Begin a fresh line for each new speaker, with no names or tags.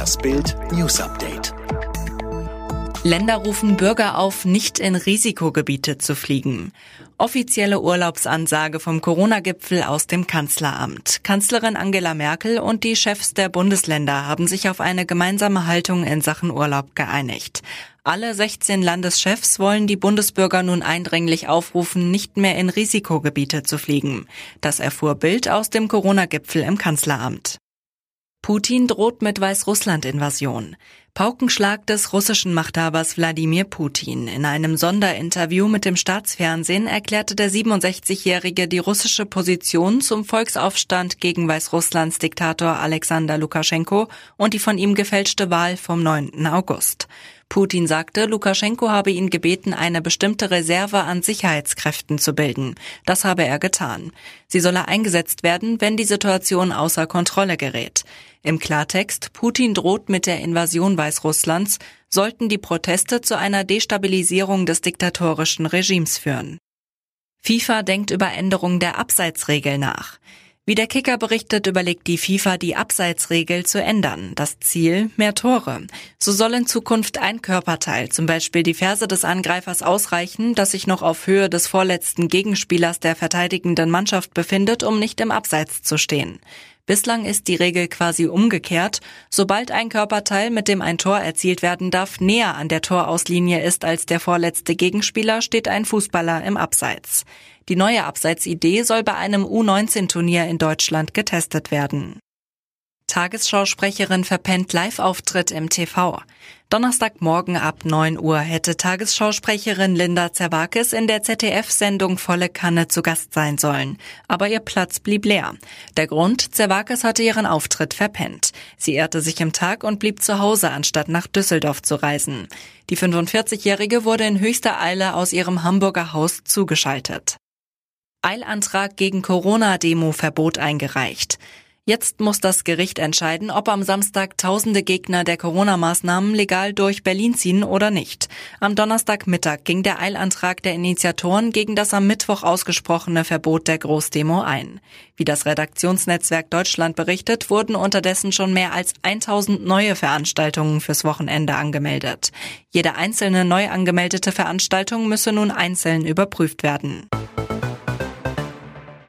Das Bild News Update.
Länder rufen Bürger auf, nicht in Risikogebiete zu fliegen. Offizielle Urlaubsansage vom Corona-Gipfel aus dem Kanzleramt. Kanzlerin Angela Merkel und die Chefs der Bundesländer haben sich auf eine gemeinsame Haltung in Sachen Urlaub geeinigt. Alle 16 Landeschefs wollen die Bundesbürger nun eindringlich aufrufen, nicht mehr in Risikogebiete zu fliegen. Das erfuhr Bild aus dem Corona-Gipfel im Kanzleramt. Putin droht mit Weißrussland-Invasion. Paukenschlag des russischen Machthabers Wladimir Putin. In einem Sonderinterview mit dem Staatsfernsehen erklärte der 67-Jährige die russische Position zum Volksaufstand gegen Weißrusslands Diktator Alexander Lukaschenko und die von ihm gefälschte Wahl vom 9. August. Putin sagte, Lukaschenko habe ihn gebeten, eine bestimmte Reserve an Sicherheitskräften zu bilden. Das habe er getan. Sie solle eingesetzt werden, wenn die Situation außer Kontrolle gerät. Im Klartext, Putin droht mit der Invasion Weißrusslands, sollten die Proteste zu einer Destabilisierung des diktatorischen Regimes führen. FIFA denkt über Änderung der Abseitsregel nach. Wie der Kicker berichtet, überlegt die FIFA, die Abseitsregel zu ändern. Das Ziel, mehr Tore. So soll in Zukunft ein Körperteil, zum Beispiel die Ferse des Angreifers, ausreichen, das sich noch auf Höhe des vorletzten Gegenspielers der verteidigenden Mannschaft befindet, um nicht im Abseits zu stehen. Bislang ist die Regel quasi umgekehrt. Sobald ein Körperteil, mit dem ein Tor erzielt werden darf, näher an der Torauslinie ist als der vorletzte Gegenspieler, steht ein Fußballer im Abseits. Die neue Abseitsidee soll bei einem U19-Turnier in Deutschland getestet werden. Tagesschausprecherin verpennt Live-Auftritt im TV. Donnerstagmorgen ab 9 Uhr hätte Tagesschausprecherin Linda Zerwakis in der ZDF-Sendung Volle Kanne zu Gast sein sollen. Aber ihr Platz blieb leer. Der Grund, Zerwakis hatte ihren Auftritt verpennt. Sie ehrte sich im Tag und blieb zu Hause, anstatt nach Düsseldorf zu reisen. Die 45-Jährige wurde in höchster Eile aus ihrem Hamburger Haus zugeschaltet. Eilantrag gegen Corona-Demo-Verbot eingereicht. Jetzt muss das Gericht entscheiden, ob am Samstag tausende Gegner der Corona-Maßnahmen legal durch Berlin ziehen oder nicht. Am Donnerstagmittag ging der Eilantrag der Initiatoren gegen das am Mittwoch ausgesprochene Verbot der Großdemo ein. Wie das Redaktionsnetzwerk Deutschland berichtet, wurden unterdessen schon mehr als 1000 neue Veranstaltungen fürs Wochenende angemeldet. Jede einzelne neu angemeldete Veranstaltung müsse nun einzeln überprüft werden.